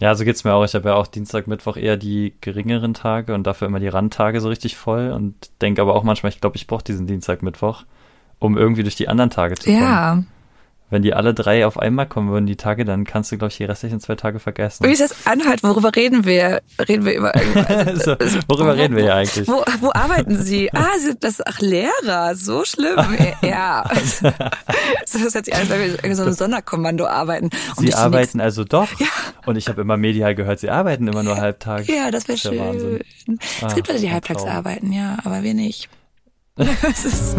Ja, so geht's mir auch. Ich habe ja auch Dienstag, Mittwoch eher die geringeren Tage und dafür immer die Randtage so richtig voll und denke aber auch manchmal, ich glaube, ich brauche diesen Dienstag, Mittwoch, um irgendwie durch die anderen Tage zu kommen. Ja. Wenn die alle drei auf einmal kommen würden, die Tage, dann kannst du, glaube ich, die restlichen zwei Tage vergessen. Wie ist das anhalten? Worüber reden wir? Reden wir über irgendwas? so, worüber reden wir ja eigentlich? Wo, wo arbeiten Sie? Ah, Sie sind das, ach, Lehrer, so schlimm. Ja. so, das hört sich an, wir so ein Sonderkommando arbeiten. Und Sie arbeiten nix- also doch? Ja. Und ich habe immer medial gehört, sie arbeiten immer nur halbtags. Ja, das wäre schön. Wahnsinn. Es gibt Ah, Leute, die halbtags arbeiten, ja, aber wir nicht. Das ist,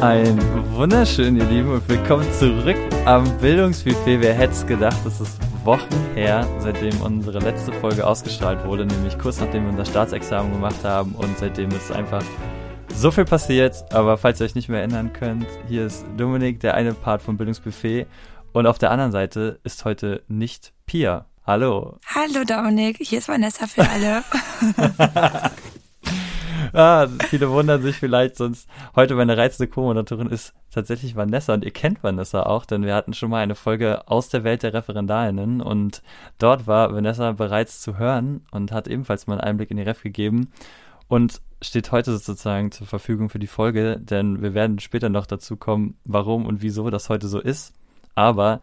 Ein wunderschön, ihr Lieben, und willkommen zurück am Bildungsbuffet. Wer hätte es gedacht, es ist Wochen her, seitdem unsere letzte Folge ausgestrahlt wurde, nämlich kurz nachdem wir unser Staatsexamen gemacht haben und seitdem ist einfach so viel passiert. Aber falls ihr euch nicht mehr erinnern könnt, hier ist Dominik, der eine Part vom Bildungsbuffet und auf der anderen Seite ist heute nicht Pia. Hallo. Hallo Dominik, hier ist Vanessa für alle. Ah, viele wundern sich vielleicht, sonst heute meine reizende Co-Moderatorin ist tatsächlich Vanessa und ihr kennt Vanessa auch, denn wir hatten schon mal eine Folge aus der Welt der Referendarinnen und dort war Vanessa bereits zu hören und hat ebenfalls mal einen Einblick in die Ref gegeben und steht heute sozusagen zur Verfügung für die Folge, denn wir werden später noch dazu kommen, warum und wieso das heute so ist. Aber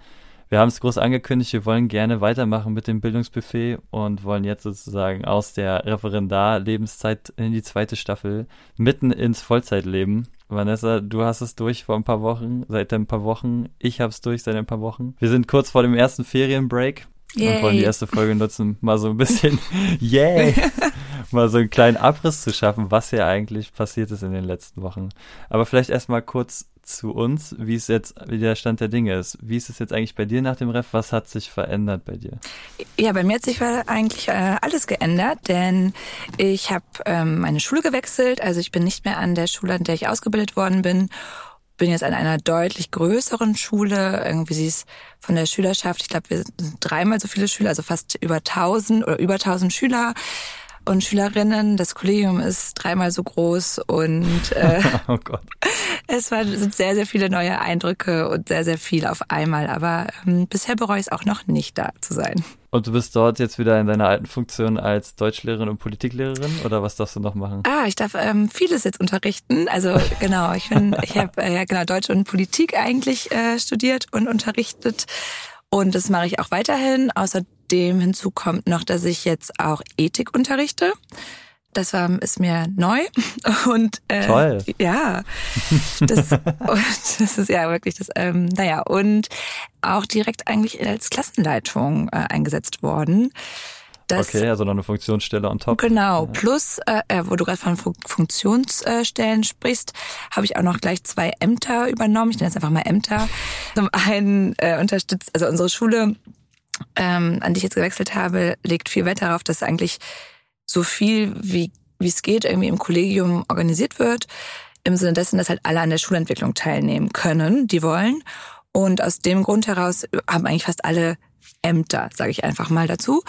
wir haben es groß angekündigt, wir wollen gerne weitermachen mit dem Bildungsbuffet und wollen jetzt sozusagen aus der Referendar-Lebenszeit in die zweite Staffel mitten ins Vollzeitleben. Vanessa, du hast es durch vor ein paar Wochen, seit ein paar Wochen. Ich habe es durch seit ein paar Wochen. Wir sind kurz vor dem ersten Ferienbreak und wollen die Yay. erste Folge nutzen, mal so ein bisschen, yay, mal so einen kleinen Abriss zu schaffen, was hier eigentlich passiert ist in den letzten Wochen. Aber vielleicht erstmal kurz zu uns, wie es jetzt, wie der Stand der Dinge ist. Wie ist es jetzt eigentlich bei dir nach dem Ref? Was hat sich verändert bei dir? Ja, bei mir hat sich eigentlich äh, alles geändert, denn ich habe ähm, meine Schule gewechselt. Also ich bin nicht mehr an der Schule, an der ich ausgebildet worden bin. Bin jetzt an einer deutlich größeren Schule. Irgendwie sie ist von der Schülerschaft, ich glaube, wir sind dreimal so viele Schüler, also fast über 1000 oder über 1000 Schüler und Schülerinnen. Das Kollegium ist dreimal so groß und äh, Oh Gott. es war, sind sehr, sehr viele neue Eindrücke und sehr, sehr viel auf einmal. Aber ähm, bisher bereue ich es auch noch nicht, da zu sein. Und du bist dort jetzt wieder in deiner alten Funktion als Deutschlehrerin und Politiklehrerin oder was darfst du noch machen? Ah, ich darf ähm, vieles jetzt unterrichten. Also genau, ich bin, ich habe äh, ja genau Deutsch und Politik eigentlich äh, studiert und unterrichtet. Und das mache ich auch weiterhin. Außerdem hinzu kommt noch, dass ich jetzt auch Ethik unterrichte. Das war, ist mir neu. Und äh, Toll. ja, das, und das ist ja wirklich das. Ähm, naja, und auch direkt eigentlich als Klassenleitung äh, eingesetzt worden. Das, Okay, also noch eine Funktionsstelle on top. Genau, plus, äh, äh, wo du gerade von Fun Funktionsstellen sprichst, habe ich auch noch gleich zwei Ämter übernommen. Ich nenne es einfach mal Ämter. Zum einen äh, unterstützt, also unsere Schule, ähm, an die ich jetzt gewechselt habe, legt viel Wert darauf, dass eigentlich so viel wie wie es geht irgendwie im Kollegium organisiert wird. Im Sinne dessen, dass halt alle an der Schulentwicklung teilnehmen können, die wollen. Und aus dem Grund heraus haben eigentlich fast alle Ämter, sage ich einfach mal dazu.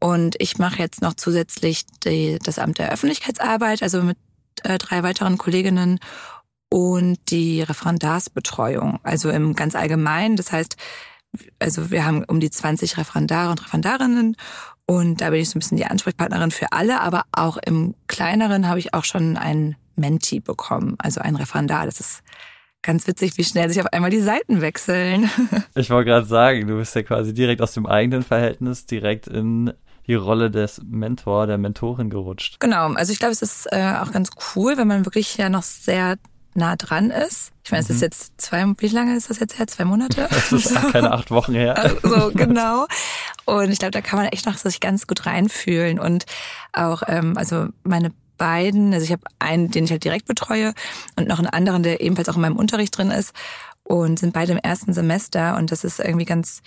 Und ich mache jetzt noch zusätzlich die, das Amt der Öffentlichkeitsarbeit, also mit äh, drei weiteren Kolleginnen und die Referendarsbetreuung, also im ganz allgemein. Das heißt, also wir haben um die 20 Referendare und Referendarinnen und da bin ich so ein bisschen die Ansprechpartnerin für alle, aber auch im kleineren habe ich auch schon einen Menti bekommen, also ein Referendar. Das ist ganz witzig, wie schnell sich auf einmal die Seiten wechseln. Ich wollte gerade sagen, du bist ja quasi direkt aus dem eigenen Verhältnis direkt in die Rolle des Mentor, der Mentorin gerutscht. Genau, also ich glaube, es ist äh, auch ganz cool, wenn man wirklich ja noch sehr nah dran ist. Ich meine, es ist jetzt zwei, wie lange ist das jetzt her? Zwei Monate? Das ist auch keine acht Wochen her. so, genau. Und ich glaube, da kann man echt noch sich ganz gut reinfühlen. Und auch, ähm, also meine beiden, also ich habe einen, den ich halt direkt betreue und noch einen anderen, der ebenfalls auch in meinem Unterricht drin ist und sind beide im ersten Semester und das ist irgendwie ganz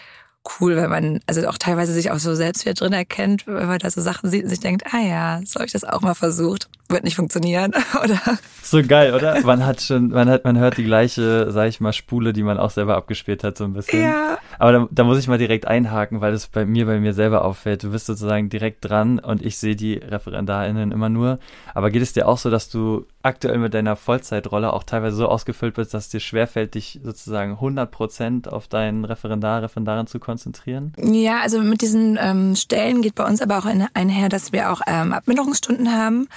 cool, weil man also auch teilweise sich auch so selbst wieder drin erkennt, wenn man da so Sachen sieht und sich denkt, ah ja, so habe ich das auch mal versucht. Wird nicht funktionieren, oder? So geil, oder? Man hat schon, man hat, man hört die gleiche, sag ich mal, Spule, die man auch selber abgespielt hat, so ein bisschen. Ja. Aber da, da muss ich mal direkt einhaken, weil das bei mir, bei mir selber auffällt. Du bist sozusagen direkt dran und ich sehe die ReferendarInnen immer nur. Aber geht es dir auch so, dass du aktuell mit deiner Vollzeitrolle auch teilweise so ausgefüllt bist, dass es dir schwerfällt, dich sozusagen 100 Prozent auf deinen Referendar, Referendarin zu konzentrieren? Ja, also mit diesen ähm, Stellen geht bei uns aber auch einher, dass wir auch ähm, Abminderungsstunden haben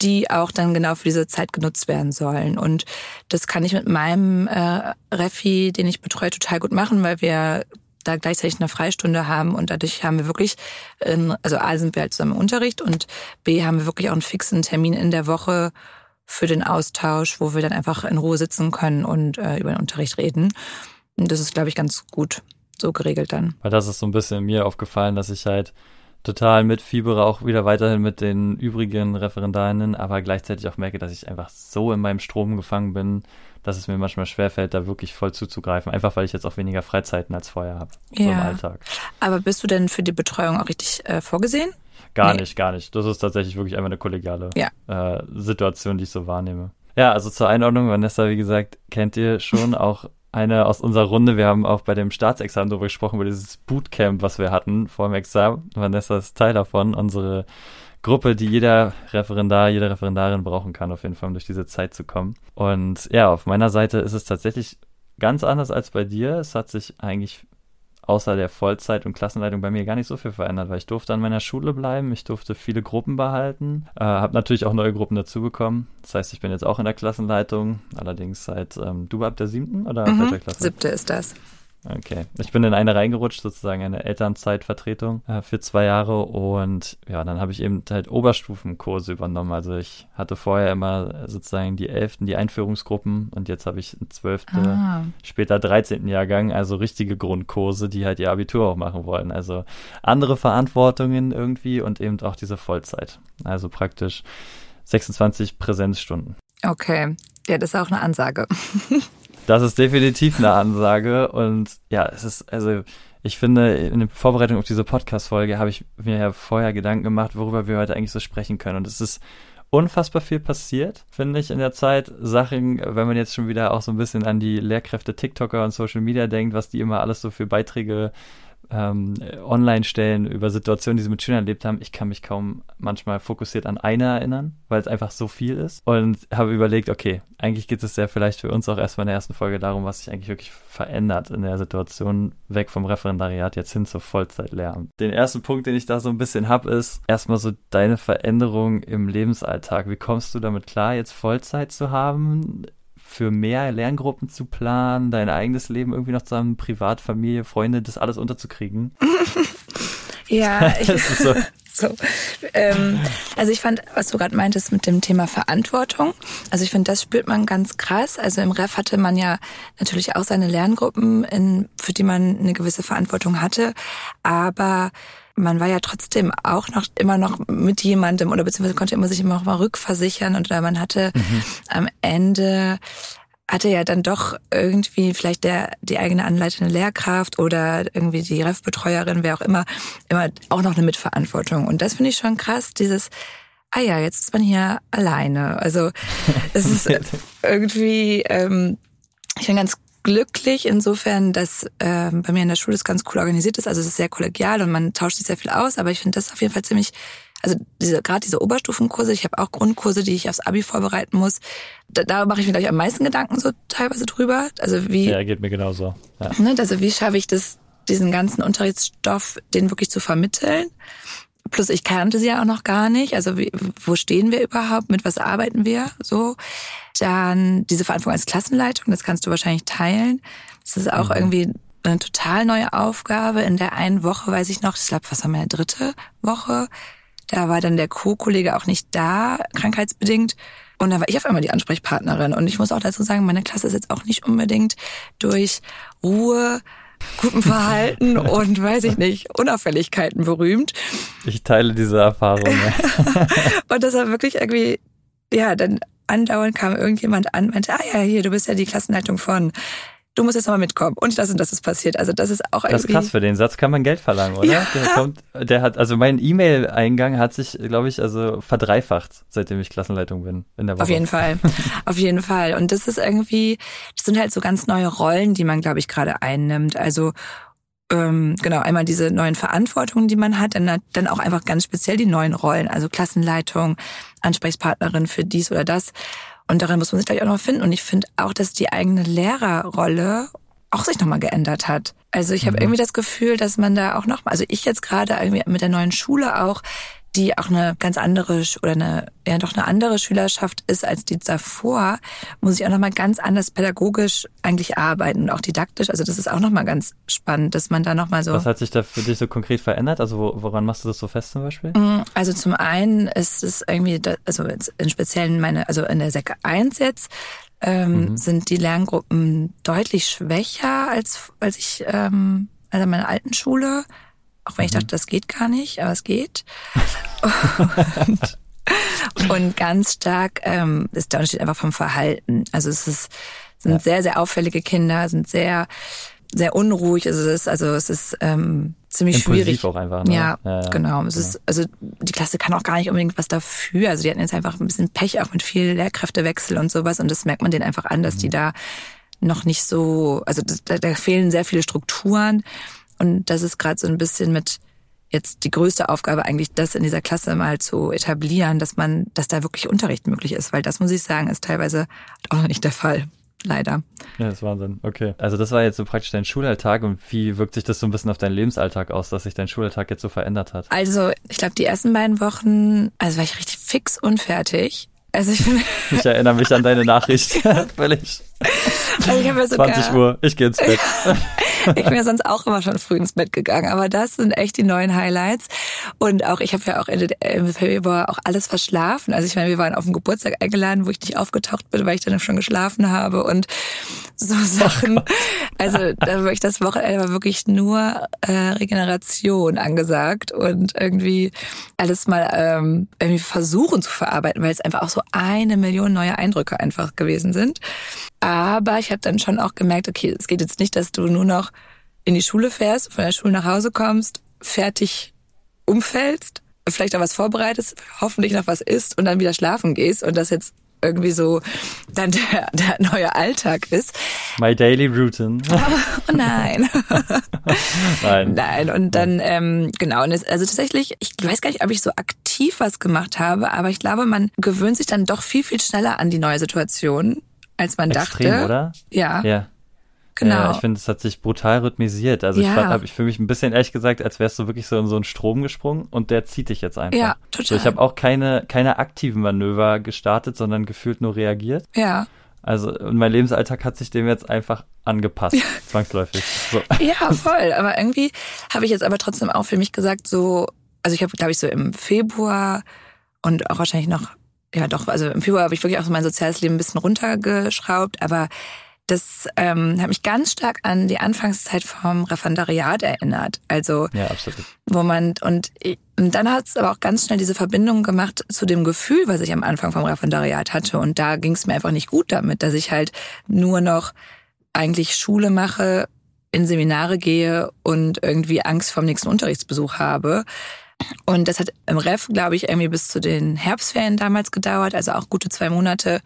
die auch dann genau für diese Zeit genutzt werden sollen. Und das kann ich mit meinem äh, Refi, den ich betreue, total gut machen, weil wir da gleichzeitig eine Freistunde haben und dadurch haben wir wirklich, in, also A sind wir halt zusammen im Unterricht und B haben wir wirklich auch einen fixen Termin in der Woche für den Austausch, wo wir dann einfach in Ruhe sitzen können und äh, über den Unterricht reden. Und das ist, glaube ich, ganz gut so geregelt dann. Weil das ist so ein bisschen mir aufgefallen, dass ich halt total mitfiebere, auch wieder weiterhin mit den übrigen Referendarinnen, aber gleichzeitig auch merke, dass ich einfach so in meinem Strom gefangen bin, dass es mir manchmal schwerfällt, da wirklich voll zuzugreifen, einfach weil ich jetzt auch weniger Freizeiten als vorher habe ja. so im Alltag. Aber bist du denn für die Betreuung auch richtig äh, vorgesehen? Gar nee. nicht, gar nicht. Das ist tatsächlich wirklich einfach eine kollegiale ja. äh, Situation, die ich so wahrnehme. Ja, also zur Einordnung, Vanessa, wie gesagt, kennt ihr schon auch eine aus unserer Runde. Wir haben auch bei dem Staatsexamen darüber gesprochen, über dieses Bootcamp, was wir hatten vor dem Examen. Vanessa ist Teil davon. Unsere Gruppe, die jeder Referendar, jede Referendarin brauchen kann, auf jeden Fall, um durch diese Zeit zu kommen. Und ja, auf meiner Seite ist es tatsächlich ganz anders als bei dir. Es hat sich eigentlich außer der Vollzeit und Klassenleitung bei mir gar nicht so viel verändert, weil ich durfte an meiner Schule bleiben, ich durfte viele Gruppen behalten, äh, habe natürlich auch neue Gruppen dazu bekommen. Das heißt, ich bin jetzt auch in der Klassenleitung, allerdings seit ähm, du ab der siebten oder mhm, welcher Klasse? Siebte ist das. Okay. Ich bin in eine reingerutscht, sozusagen eine Elternzeitvertretung äh, für zwei Jahre und ja, dann habe ich eben halt Oberstufenkurse übernommen. Also ich hatte vorher immer sozusagen die elften, die Einführungsgruppen und jetzt habe ich einen zwölfte, ah. später dreizehnten Jahrgang, also richtige Grundkurse, die halt ihr Abitur auch machen wollen. Also andere Verantwortungen irgendwie und eben auch diese Vollzeit. Also praktisch 26 Präsenzstunden. Okay. Ja, das ist auch eine Ansage. Das ist definitiv eine Ansage und ja, es ist, also ich finde, in der Vorbereitung auf diese Podcast-Folge habe ich mir ja vorher Gedanken gemacht, worüber wir heute eigentlich so sprechen können. Und es ist unfassbar viel passiert, finde ich, in der Zeit. Sachen, wenn man jetzt schon wieder auch so ein bisschen an die Lehrkräfte TikToker und Social Media denkt, was die immer alles so für Beiträge ähm, online stellen über Situationen, die sie mit Schülern erlebt haben. Ich kann mich kaum manchmal fokussiert an eine erinnern, weil es einfach so viel ist. Und habe überlegt, okay, eigentlich geht es ja vielleicht für uns auch erstmal in der ersten Folge darum, was sich eigentlich wirklich verändert in der Situation, weg vom Referendariat jetzt hin zur Vollzeitlehramt. Den ersten Punkt, den ich da so ein bisschen habe, ist erstmal so deine Veränderung im Lebensalltag. Wie kommst du damit klar, jetzt Vollzeit zu haben? Für mehr Lerngruppen zu planen, dein eigenes Leben irgendwie noch zusammen, Privat, Familie, Freunde, das alles unterzukriegen? ja, ich, so. so. Ähm, also ich fand, was du gerade meintest mit dem Thema Verantwortung, also ich finde, das spürt man ganz krass. Also im Ref hatte man ja natürlich auch seine Lerngruppen, in, für die man eine gewisse Verantwortung hatte, aber man war ja trotzdem auch noch immer noch mit jemandem oder beziehungsweise konnte immer sich immer noch mal rückversichern und man hatte mhm. am Ende hatte ja dann doch irgendwie vielleicht der die eigene anleitende Lehrkraft oder irgendwie die Refbetreuerin, wer auch immer, immer auch noch eine Mitverantwortung. Und das finde ich schon krass, dieses ah ja, jetzt ist man hier alleine. Also es ist irgendwie, ähm, ich bin ganz glücklich insofern, dass äh, bei mir in der Schule es ganz cool organisiert ist. Also es ist sehr kollegial und man tauscht sich sehr viel aus, aber ich finde das auf jeden Fall ziemlich, also diese, gerade diese Oberstufenkurse, ich habe auch Grundkurse, die ich aufs Abi vorbereiten muss. Da, da mache ich mir, glaube ich, am meisten Gedanken so teilweise drüber. Also wie. Ja, geht mir genauso. Ja. Ne, also wie schaffe ich das, diesen ganzen Unterrichtsstoff, den wirklich zu vermitteln? Plus ich kannte sie ja auch noch gar nicht. Also wie, wo stehen wir überhaupt? Mit was arbeiten wir? So. Dann diese Verantwortung als Klassenleitung, das kannst du wahrscheinlich teilen. Das ist auch mhm. irgendwie eine total neue Aufgabe. In der einen Woche weiß ich noch, ich glaube, was haben wir, dritte Woche. Da war dann der Co-Kollege auch nicht da, krankheitsbedingt. Und da war ich auf einmal die Ansprechpartnerin. Und ich muss auch dazu sagen, meine Klasse ist jetzt auch nicht unbedingt durch Ruhe, gutem Verhalten und weiß ich nicht, Unauffälligkeiten berühmt. Ich teile diese Erfahrung. und das war wirklich irgendwie, ja, dann andauernd kam irgendjemand an, meinte, ah ja, hier, du bist ja die Klassenleitung von. Du musst jetzt nochmal mitkommen und das und das ist passiert. Also das ist auch irgendwie. Das ist krass, für den Satz kann man Geld verlangen, oder? Ja. Der kommt, der hat, also mein E-Mail-Eingang hat sich, glaube ich, also verdreifacht, seitdem ich Klassenleitung bin in der Woche. Auf jeden Fall. Auf jeden Fall. Und das ist irgendwie, das sind halt so ganz neue Rollen, die man, glaube ich, gerade einnimmt. Also ähm, genau, einmal diese neuen Verantwortungen, die man hat, dann, dann auch einfach ganz speziell die neuen Rollen, also Klassenleitung, Ansprechpartnerin für dies oder das. Und darin muss man sich gleich auch noch finden. Und ich finde auch, dass die eigene Lehrerrolle auch sich nochmal geändert hat. Also ich habe mhm. irgendwie das Gefühl, dass man da auch nochmal, also ich jetzt gerade irgendwie mit der neuen Schule auch die auch eine ganz andere oder eine ja doch eine andere Schülerschaft ist als die davor, muss ich auch noch mal ganz anders pädagogisch eigentlich arbeiten und auch didaktisch. Also das ist auch noch mal ganz spannend, dass man da noch mal so. Was hat sich da für dich so konkret verändert? Also woran machst du das so fest zum Beispiel? Mm, also zum einen ist es irgendwie, also in speziellen meine, also in der Sek 1 jetzt ähm, mhm. sind die Lerngruppen deutlich schwächer als als ich ähm, also meine alten Schule. Auch wenn ich dachte, mhm. das geht gar nicht, aber es geht. und, und ganz stark ähm, ist der Unterschied einfach vom Verhalten. Also es ist, sind ja. sehr, sehr auffällige Kinder, sind sehr, sehr unruhig. Also es ist, also es ist ähm, ziemlich Impulsiv schwierig. auch einfach. Ne? Ja, ja, ja, genau. Es ist, also die Klasse kann auch gar nicht unbedingt was dafür. Also die hatten jetzt einfach ein bisschen Pech auch mit viel Lehrkräftewechsel und sowas. Und das merkt man denen einfach an, dass mhm. die da noch nicht so, also da, da fehlen sehr viele Strukturen. Und das ist gerade so ein bisschen mit jetzt die größte Aufgabe eigentlich, das in dieser Klasse mal zu etablieren, dass man, dass da wirklich Unterricht möglich ist, weil das muss ich sagen, ist teilweise auch noch nicht der Fall. Leider. Ja, das ist Wahnsinn. Okay. Also das war jetzt so praktisch dein Schulalltag und wie wirkt sich das so ein bisschen auf deinen Lebensalltag aus, dass sich dein Schulalltag jetzt so verändert hat? Also ich glaube, die ersten beiden Wochen, also war ich richtig fix und fertig. Also ich, ich erinnere mich an deine Nachricht. Völlig. Also ich sogar, 20 Uhr, ich gehe ins Bett. ich bin ja sonst auch immer schon früh ins Bett gegangen, aber das sind echt die neuen Highlights. Und auch, ich habe ja auch Ende im Februar auch alles verschlafen. Also ich meine, wir waren auf den Geburtstag eingeladen, wo ich nicht aufgetaucht bin, weil ich dann schon geschlafen habe und so Sachen. Also da war ich das Wochenende war wirklich nur äh, Regeneration angesagt und irgendwie alles mal ähm, irgendwie versuchen zu verarbeiten, weil es einfach auch so eine Million neue Eindrücke einfach gewesen sind. Aber ich habe dann schon auch gemerkt, okay, es geht jetzt nicht, dass du nur noch in die Schule fährst, von der Schule nach Hause kommst, fertig umfällst, vielleicht auch was vorbereitest, hoffentlich noch was isst und dann wieder schlafen gehst und das jetzt irgendwie so dann der, der neue Alltag ist. My daily routine. Oh, nein. nein. Nein. Und dann, ähm, genau, und es, also tatsächlich, ich weiß gar nicht, ob ich so aktiv was gemacht habe, aber ich glaube, man gewöhnt sich dann doch viel, viel schneller an die neue Situation als man Extrem, dachte. oder? Ja. Ja. Genau. Ja, ich finde, es hat sich brutal rhythmisiert. Also ja. ich habe ich für mich ein bisschen ehrlich gesagt, als wärst du wirklich so in so einen Strom gesprungen und der zieht dich jetzt einfach. Ja, total. So, ich habe auch keine, keine aktiven Manöver gestartet, sondern gefühlt nur reagiert. Ja. Also und mein Lebensalltag hat sich dem jetzt einfach angepasst, ja. zwangsläufig. So. Ja, voll. Aber irgendwie habe ich jetzt aber trotzdem auch für mich gesagt, so, also ich habe, glaube ich, so im Februar und auch wahrscheinlich noch ja doch, also im Februar habe ich wirklich auch so mein soziales Leben ein bisschen runtergeschraubt, aber das ähm, hat mich ganz stark an die Anfangszeit vom Referendariat erinnert. Also ja, absolut. wo man und, und dann hat es aber auch ganz schnell diese Verbindung gemacht zu dem Gefühl, was ich am Anfang vom Referendariat hatte. Und da ging es mir einfach nicht gut damit, dass ich halt nur noch eigentlich Schule mache, in Seminare gehe und irgendwie Angst vom nächsten Unterrichtsbesuch habe. Und das hat im Ref, glaube ich, irgendwie bis zu den Herbstferien damals gedauert, also auch gute zwei Monate,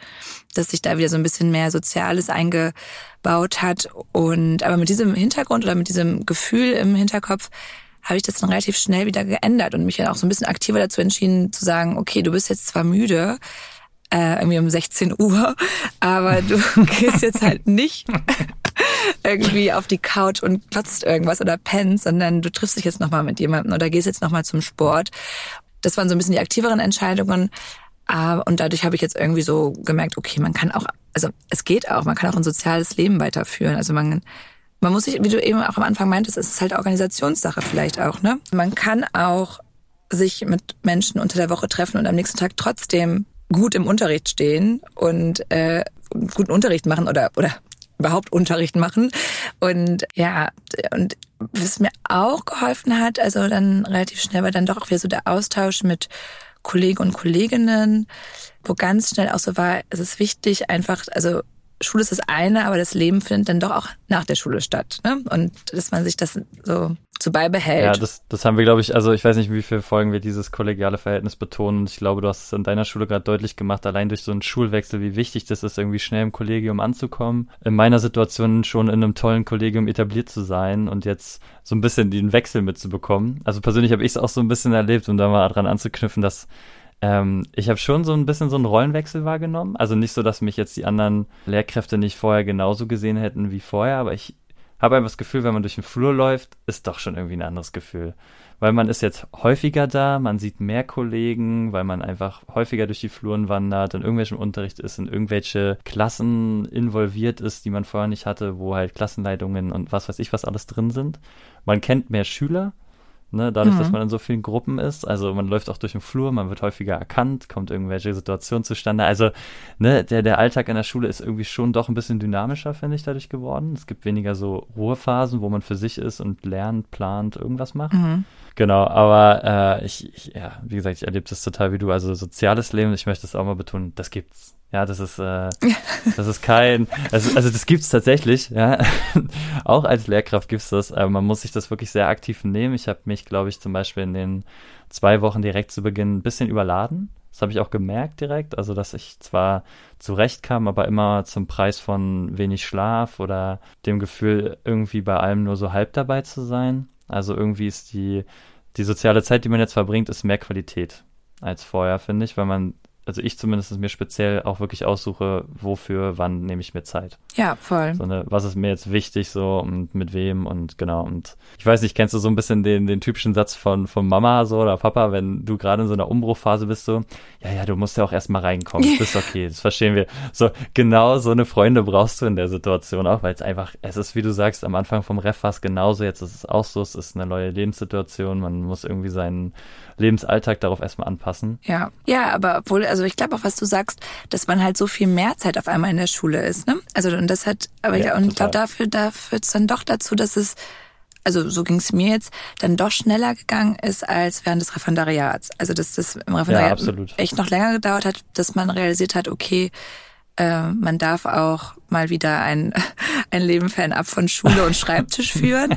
dass sich da wieder so ein bisschen mehr Soziales eingebaut hat. Und aber mit diesem Hintergrund oder mit diesem Gefühl im Hinterkopf habe ich das dann relativ schnell wieder geändert und mich dann auch so ein bisschen aktiver dazu entschieden zu sagen, okay, du bist jetzt zwar müde, äh, irgendwie um 16 Uhr, aber du gehst jetzt halt nicht irgendwie auf die Couch und klotzt irgendwas oder pennst, sondern du triffst dich jetzt nochmal mit jemandem oder gehst jetzt nochmal zum Sport. Das waren so ein bisschen die aktiveren Entscheidungen. Und dadurch habe ich jetzt irgendwie so gemerkt, okay, man kann auch, also es geht auch, man kann auch ein soziales Leben weiterführen. Also man, man muss sich, wie du eben auch am Anfang meintest, es ist halt Organisationssache vielleicht auch, ne? Man kann auch sich mit Menschen unter der Woche treffen und am nächsten Tag trotzdem gut im Unterricht stehen und äh, guten Unterricht machen oder oder überhaupt Unterricht machen. Und ja, und was mir auch geholfen hat, also dann relativ schnell war dann doch auch wieder so der Austausch mit Kollegen und Kolleginnen, wo ganz schnell auch so war, es ist wichtig, einfach, also Schule ist das eine, aber das Leben findet dann doch auch nach der Schule statt. Ne? Und dass man sich das so so beibehält. Ja, das, das haben wir, glaube ich, also ich weiß nicht, wie viele Folgen wir dieses kollegiale Verhältnis betonen. Ich glaube, du hast es in deiner Schule gerade deutlich gemacht, allein durch so einen Schulwechsel, wie wichtig das ist, irgendwie schnell im Kollegium anzukommen. In meiner Situation schon in einem tollen Kollegium etabliert zu sein und jetzt so ein bisschen den Wechsel mitzubekommen. Also persönlich habe ich es auch so ein bisschen erlebt, um da mal dran anzuknüpfen, dass ähm, ich habe schon so ein bisschen so einen Rollenwechsel wahrgenommen. Also nicht so, dass mich jetzt die anderen Lehrkräfte nicht vorher genauso gesehen hätten wie vorher, aber ich habe einfach das Gefühl, wenn man durch den Flur läuft, ist doch schon irgendwie ein anderes Gefühl. Weil man ist jetzt häufiger da, man sieht mehr Kollegen, weil man einfach häufiger durch die Fluren wandert, in irgendwelchem Unterricht ist, in irgendwelche Klassen involviert ist, die man vorher nicht hatte, wo halt Klassenleitungen und was weiß ich was alles drin sind. Man kennt mehr Schüler, Ne, dadurch, mhm. dass man in so vielen Gruppen ist, also man läuft auch durch den Flur, man wird häufiger erkannt, kommt irgendwelche Situationen zustande. Also ne, der, der Alltag in der Schule ist irgendwie schon doch ein bisschen dynamischer, finde ich, dadurch geworden. Es gibt weniger so Ruhephasen, wo man für sich ist und lernt, plant, irgendwas macht. Mhm. Genau, aber äh, ich, ich, ja, wie gesagt, ich erlebe das total wie du. Also soziales Leben, ich möchte das auch mal betonen, das gibt's. Ja, das ist, äh, das ist kein, also, also das gibt's tatsächlich, ja. Auch als Lehrkraft gibt's das, aber man muss sich das wirklich sehr aktiv nehmen. Ich habe mich, glaube ich, zum Beispiel in den zwei Wochen direkt zu Beginn ein bisschen überladen. Das habe ich auch gemerkt direkt, also dass ich zwar zurechtkam, aber immer zum Preis von wenig Schlaf oder dem Gefühl, irgendwie bei allem nur so halb dabei zu sein. Also irgendwie ist die, die soziale Zeit, die man jetzt verbringt, ist mehr Qualität als vorher, finde ich, weil man also ich zumindest mir speziell auch wirklich aussuche, wofür, wann nehme ich mir Zeit. Ja, voll. So eine, was ist mir jetzt wichtig so und mit wem und genau. Und ich weiß nicht, kennst du so ein bisschen den, den typischen Satz von, von Mama so oder Papa, wenn du gerade in so einer Umbruchphase bist, so, ja, ja, du musst ja auch erstmal reinkommen. Das ist okay, das verstehen wir. So, genau so eine Freunde brauchst du in der Situation auch, weil es einfach, es ist, wie du sagst, am Anfang vom Ref war es genauso, jetzt ist es auch so, es ist eine neue Lebenssituation, man muss irgendwie seinen Lebensalltag darauf erstmal anpassen. Ja, ja, aber obwohl, also ich glaube auch, was du sagst, dass man halt so viel mehr Zeit auf einmal in der Schule ist, ne? Also und das hat, aber ja, und ich glaube, dafür, da führt es dann doch dazu, dass es also so ging es mir jetzt, dann doch schneller gegangen ist als während des Referendariats. Also dass das im Referendariat ja, echt noch länger gedauert hat, dass man realisiert hat, okay, äh, man darf auch mal wieder ein, ein Leben fernab von Schule und Schreibtisch führen.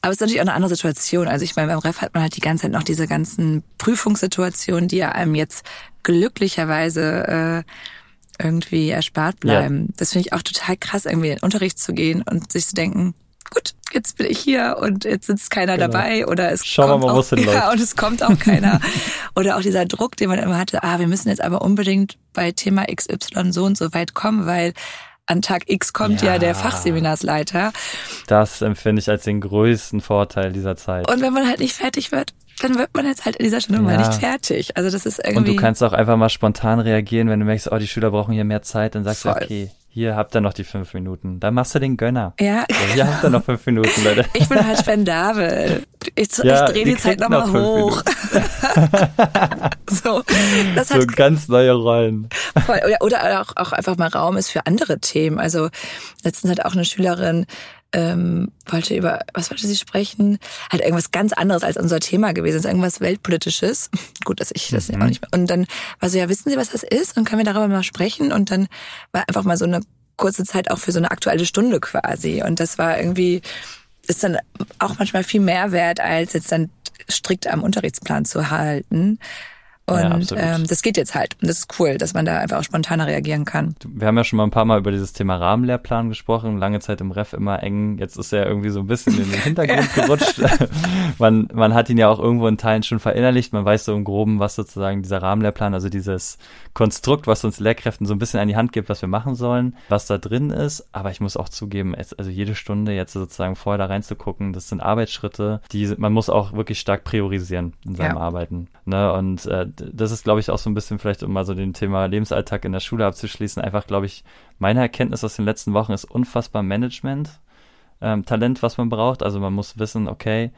Aber es ist natürlich auch eine andere Situation. Also ich meine, beim Ref hat man halt die ganze Zeit noch diese ganzen Prüfungssituationen, die ja einem jetzt glücklicherweise äh, irgendwie erspart bleiben. Ja. Das finde ich auch total krass, irgendwie in den Unterricht zu gehen und sich zu denken, gut, jetzt bin ich hier und jetzt sitzt keiner genau. dabei oder es Schauen kommt wir mal, auch, ja, und es kommt auch keiner. oder auch dieser Druck, den man immer hatte, ah, wir müssen jetzt aber unbedingt bei Thema XY so und so weit kommen, weil an Tag X kommt ja, ja der Fachseminarsleiter. Das empfinde ich als den größten Vorteil dieser Zeit. Und wenn man halt nicht fertig wird, dann wird man jetzt halt in dieser Stunde ja. mal nicht fertig. Also das ist irgendwie. Und du kannst auch einfach mal spontan reagieren, wenn du merkst, oh, die Schüler brauchen hier mehr Zeit, dann sagst Voll. du, okay, hier habt ihr noch die fünf Minuten. Dann machst du den Gönner. Ja. So, hier habt ihr noch fünf Minuten, Leute. Ich bin halt spendabel. Ich, ja, ich drehe die, die Zeit nochmal hoch. so, das so hat, ganz neue Rollen. Voll. Oder, oder auch, auch einfach mal Raum ist für andere Themen. Also letztens hat auch eine Schülerin ähm, wollte über, was wollte sie sprechen? Halt irgendwas ganz anderes als unser Thema gewesen ist, irgendwas Weltpolitisches. Gut, dass ich das mhm. auch nicht mehr. Und dann war so, ja, wissen Sie, was das ist? Und können wir darüber mal sprechen? Und dann war einfach mal so eine kurze Zeit auch für so eine aktuelle Stunde quasi. Und das war irgendwie, ist dann auch manchmal viel mehr wert, als jetzt dann strikt am Unterrichtsplan zu halten. Und ja, ähm, das geht jetzt halt. Und das ist cool, dass man da einfach auch spontaner reagieren kann. Wir haben ja schon mal ein paar Mal über dieses Thema Rahmenlehrplan gesprochen. Lange Zeit im Ref immer eng. Jetzt ist er irgendwie so ein bisschen in den Hintergrund gerutscht. man, man hat ihn ja auch irgendwo in Teilen schon verinnerlicht. Man weiß so im Groben, was sozusagen dieser Rahmenlehrplan, also dieses Konstrukt, was uns Lehrkräften so ein bisschen an die Hand gibt, was wir machen sollen, was da drin ist. Aber ich muss auch zugeben, also jede Stunde jetzt sozusagen vorher da reinzugucken, das sind Arbeitsschritte, die man muss auch wirklich stark priorisieren in seinem ja. Arbeiten. Ne? Und äh, das ist, glaube ich, auch so ein bisschen vielleicht, um mal so den Thema Lebensalltag in der Schule abzuschließen, einfach, glaube ich, meine Erkenntnis aus den letzten Wochen ist unfassbar Management. Ähm, Talent, was man braucht. Also man muss wissen, okay,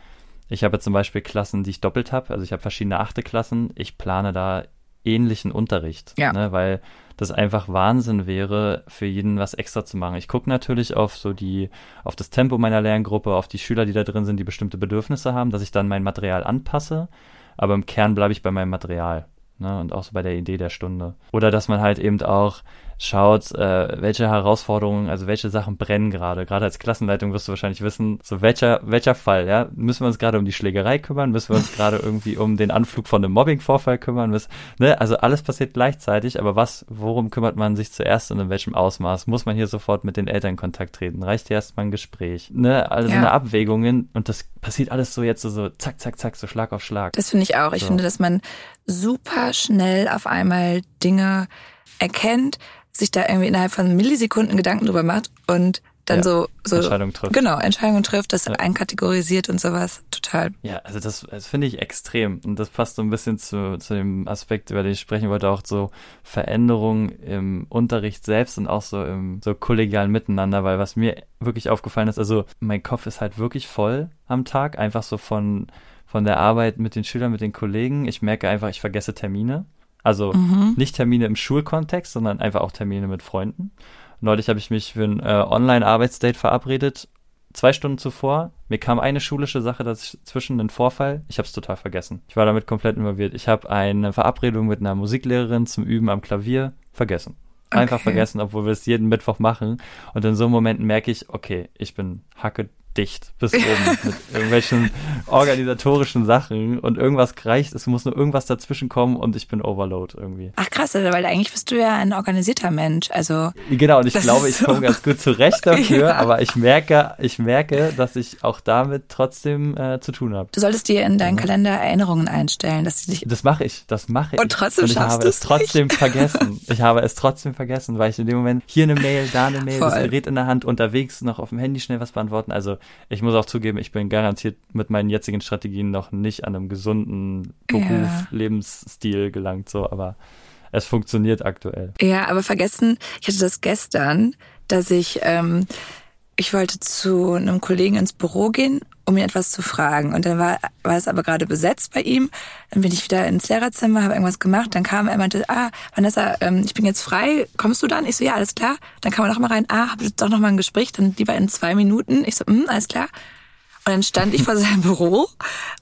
ich habe zum Beispiel Klassen, die ich doppelt habe. Also ich habe verschiedene achte Klassen. Ich plane da ähnlichen Unterricht, ja. ne, weil das einfach Wahnsinn wäre, für jeden was extra zu machen. Ich gucke natürlich auf so die, auf das Tempo meiner Lerngruppe, auf die Schüler, die da drin sind, die bestimmte Bedürfnisse haben, dass ich dann mein Material anpasse aber im Kern bleibe ich bei meinem Material. Ne, und auch so bei der Idee der Stunde. Oder dass man halt eben auch schaut, äh, welche Herausforderungen, also welche Sachen brennen gerade. Gerade als Klassenleitung wirst du wahrscheinlich wissen, so welcher, welcher Fall, ja, müssen wir uns gerade um die Schlägerei kümmern, müssen wir uns gerade irgendwie um den Anflug von einem Mobbing-Vorfall kümmern, müssen, ne, also alles passiert gleichzeitig, aber was, worum kümmert man sich zuerst und in welchem Ausmaß? Muss man hier sofort mit den Eltern in Kontakt treten? Reicht hier erstmal ein Gespräch? Ne, also ja. eine Abwägungen und das passiert alles so jetzt so, so zack, zack, zack, so Schlag auf Schlag. Das finde ich auch. Ich so. finde, dass man super schnell auf einmal Dinge erkennt, sich da irgendwie innerhalb von Millisekunden Gedanken drüber macht und dann ja, so, so Entscheidungen trifft. Genau, Entscheidungen trifft, das ja. einkategorisiert und sowas. Total. Ja, also das, das finde ich extrem. Und das passt so ein bisschen zu, zu dem Aspekt, über den ich sprechen wollte, auch so Veränderungen im Unterricht selbst und auch so im so kollegialen Miteinander, weil was mir wirklich aufgefallen ist, also mein Kopf ist halt wirklich voll am Tag, einfach so von, von der Arbeit mit den Schülern, mit den Kollegen. Ich merke einfach, ich vergesse Termine. Also mhm. nicht Termine im Schulkontext, sondern einfach auch Termine mit Freunden. Neulich habe ich mich für ein äh, Online-Arbeitsdate verabredet, zwei Stunden zuvor. Mir kam eine schulische Sache dazwischen, ein Vorfall. Ich habe es total vergessen. Ich war damit komplett involviert. Ich habe eine Verabredung mit einer Musiklehrerin zum Üben am Klavier vergessen. Einfach okay. vergessen, obwohl wir es jeden Mittwoch machen. Und in so Momenten merke ich, okay, ich bin hacke dicht bis oben mit irgendwelchen organisatorischen Sachen und irgendwas reicht, es muss nur irgendwas dazwischen kommen und ich bin Overload irgendwie. Ach krass, weil eigentlich bist du ja ein organisierter Mensch, also. Genau, und ich glaube, ich komme ganz gut zurecht dafür, ja. aber ich merke, ich merke, dass ich auch damit trotzdem äh, zu tun habe. Du solltest dir in deinen mhm. Kalender Erinnerungen einstellen, dass sie dich. Das mache ich, das mache ich. Und trotzdem und ich schaffst habe es trotzdem nicht. vergessen. Ich habe es trotzdem vergessen, weil ich in dem Moment hier eine Mail, da eine Mail, Voll. das Gerät in der Hand, unterwegs noch auf dem Handy schnell was beantworten. Also ich muss auch zugeben, ich bin garantiert mit meinen jetzigen Strategien noch nicht an einem gesunden Beruf, ja. Lebensstil gelangt, so, aber es funktioniert aktuell. Ja, aber vergessen, ich hatte das gestern, dass ich, ähm, ich wollte zu einem Kollegen ins Büro gehen, um ihn etwas zu fragen. Und dann war, war es aber gerade besetzt bei ihm. Dann bin ich wieder ins Lehrerzimmer, habe irgendwas gemacht. Dann kam er meinte, ah, Vanessa, ähm, ich bin jetzt frei. Kommst du dann? Ich so, ja, alles klar. Dann kam er noch mal rein. Ah, hab doch noch mal ein Gespräch. Dann lieber in zwei Minuten. Ich so, mm, alles klar. Und dann stand ich vor seinem Büro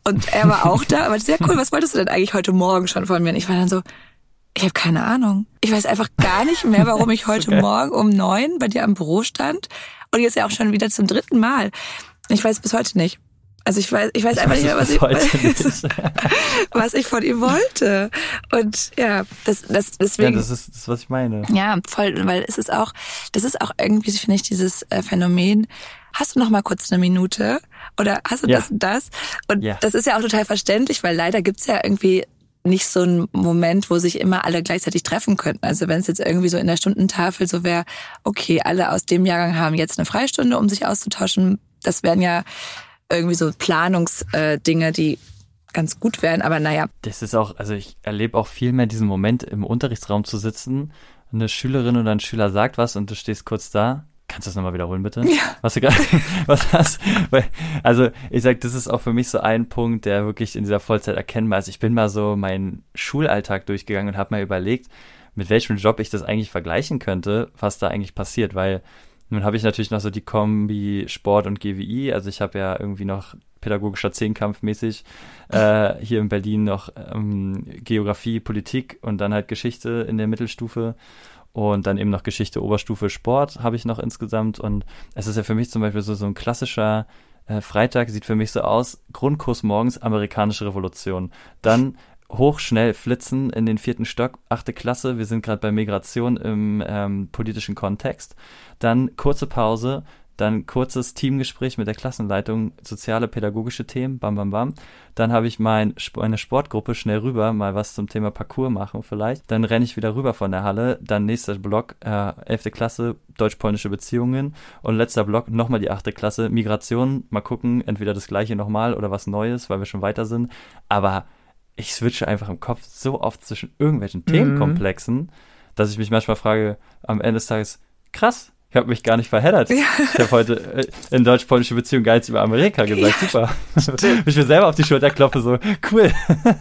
und er war auch da. Aber sehr cool, was wolltest du denn eigentlich heute Morgen schon von mir? Und ich war dann so, ich habe keine Ahnung. Ich weiß einfach gar nicht mehr, warum ich heute okay. Morgen um neun bei dir am Büro stand. Und jetzt ja auch schon wieder zum dritten Mal. Ich weiß bis heute nicht. Also ich weiß, ich weiß ich einfach weiß nicht mehr, was ich, was ich von ihm wollte. Und ja, das, das deswegen. Ja, das ist das, was ich meine. Ja, voll, weil es ist auch, das ist auch irgendwie, finde ich, dieses äh, Phänomen. Hast du noch mal kurz eine Minute? Oder hast du ja. das und das? Und ja. das ist ja auch total verständlich, weil leider gibt's ja irgendwie nicht so ein Moment, wo sich immer alle gleichzeitig treffen könnten. Also wenn es jetzt irgendwie so in der Stundentafel so wäre, okay, alle aus dem Jahrgang haben jetzt eine Freistunde, um sich auszutauschen. Das wären ja irgendwie so Planungsdinge, die ganz gut wären, aber naja. Das ist auch, also ich erlebe auch viel mehr diesen Moment, im Unterrichtsraum zu sitzen, eine Schülerin oder ein Schüler sagt was und du stehst kurz da Kannst du das nochmal wiederholen, bitte? Ja. Was du gerade, was hast, also ich sag, das ist auch für mich so ein Punkt, der wirklich in dieser Vollzeit erkennbar ist. Ich bin mal so meinen Schulalltag durchgegangen und habe mal überlegt, mit welchem Job ich das eigentlich vergleichen könnte, was da eigentlich passiert, weil nun habe ich natürlich noch so die Kombi Sport und GWI, also ich habe ja irgendwie noch pädagogischer Zehnkampf mäßig äh, hier in Berlin noch ähm, Geografie, Politik und dann halt Geschichte in der Mittelstufe und dann eben noch Geschichte Oberstufe Sport habe ich noch insgesamt. Und es ist ja für mich zum Beispiel so, so ein klassischer äh, Freitag sieht für mich so aus, Grundkurs morgens amerikanische Revolution, dann hochschnell flitzen in den vierten Stock, achte Klasse, wir sind gerade bei Migration im ähm, politischen Kontext, dann kurze Pause, dann kurzes Teamgespräch mit der Klassenleitung, soziale, pädagogische Themen, bam, bam, bam. Dann habe ich mein, meine Sportgruppe schnell rüber, mal was zum Thema Parcours machen vielleicht. Dann renne ich wieder rüber von der Halle. Dann nächster Block, äh, 11. Klasse, deutsch-polnische Beziehungen. Und letzter Block, nochmal die 8. Klasse, Migration. Mal gucken, entweder das gleiche nochmal oder was Neues, weil wir schon weiter sind. Aber ich switche einfach im Kopf so oft zwischen irgendwelchen mhm. Themenkomplexen, dass ich mich manchmal frage, am Ende des Tages, krass, ich habe mich gar nicht verheddert. Ja. Ich habe heute äh, in deutsch-polnische Beziehung gar nichts über Amerika gesagt. Ja, Super. ich mir selber auf die Schulter klopfe, so cool.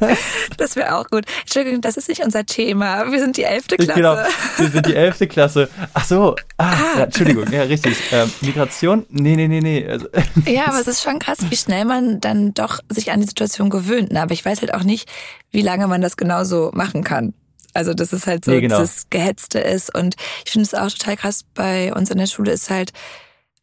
das wäre auch gut. Entschuldigung, das ist nicht unser Thema. Wir sind die elfte Klasse. Genau, wir sind die elfte Klasse. Ach so, ah, ah. Ja, Entschuldigung, ja, richtig. Ähm, Migration? Nee, nee, nee, nee. Also, ja, aber es ist schon krass, wie schnell man dann doch sich an die Situation gewöhnt. Ne? Aber ich weiß halt auch nicht, wie lange man das genauso machen kann. Also das ist halt so, Nee, genau. dieses Gehetzte ist. Und ich finde es auch total krass, bei uns in der Schule ist halt,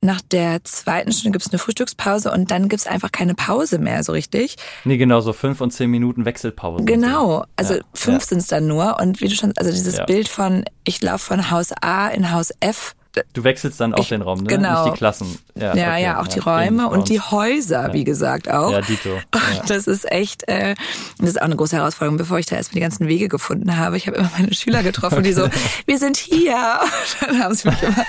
nach der zweiten Stunde gibt es eine Frühstückspause und dann gibt es einfach keine Pause mehr so richtig. Nee, genau, so fünf und zehn Minuten Wechselpause. Genau, also Ja, fünf ja. sind es dann nur. Und wie du schon, also dieses Ja. Bild von, ich laufe von Haus A in Haus F. Du wechselst dann auch Ich- den Raum, ne? genau. Nicht die Klassen. Ja, Ja, okay, ja, auch die Räume und die. Häuser, Ja. wie gesagt auch. Ja, Dito. Ja. Das ist echt, äh, das ist auch eine große Herausforderung, bevor ich da erstmal die ganzen Wege gefunden habe. Ich habe immer meine Schüler getroffen, die so, wir sind hier. Und dann haben sie mich immer,